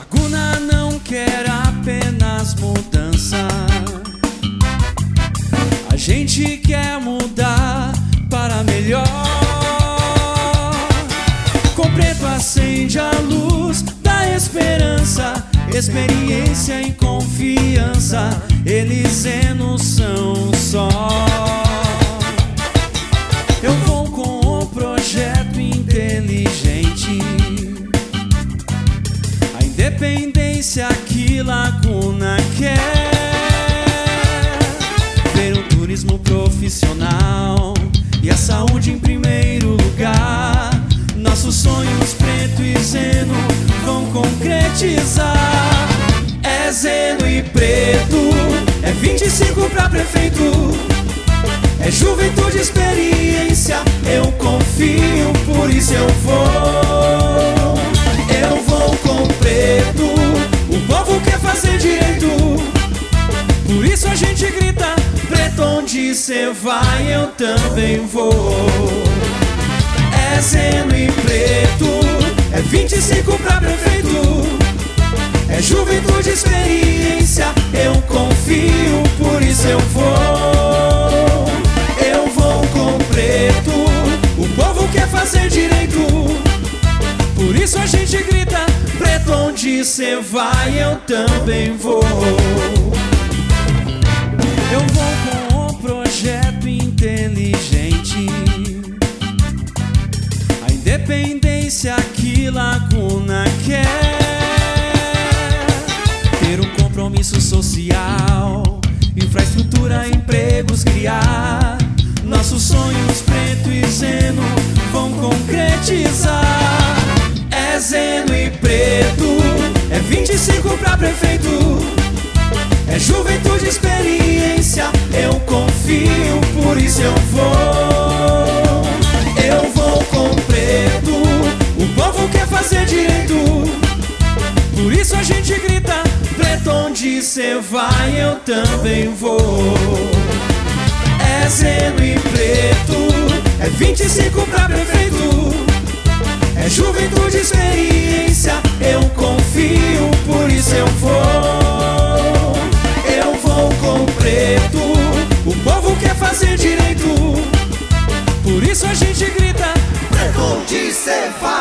Laguna não quer apenas mudança. A gente quer mudar para melhor. Com preto acende a luz da esperança, experiência e confiança. Eles é noção só. Eu vou com um projeto inteligente. A independência que Laguna quer. Ver um turismo profissional e a saúde em primeiro lugar. Nossos sonhos preto e zeno vão concretizar. É zeno e preto, é 25 pra prefeito. É juventude, experiência, eu confio, por isso eu vou. Onde cê vai, eu também vou. É zeno e preto, é 25 pra prefeito. É juventude, experiência, eu confio, por isso eu vou. Eu vou com preto, o povo quer fazer direito. Por isso a gente grita, preto onde cê vai, eu também vou. Eu vou com independência que Laguna quer. Ter um compromisso social, infraestrutura, empregos criar. A gente grita, preto onde cê vai, eu também vou. É zeno e preto, é 25 pra prefeito. É juventude, experiência, eu confio, por isso eu vou. Eu vou com preto, o povo quer fazer direito. Por isso a gente grita, Preto onde cê vai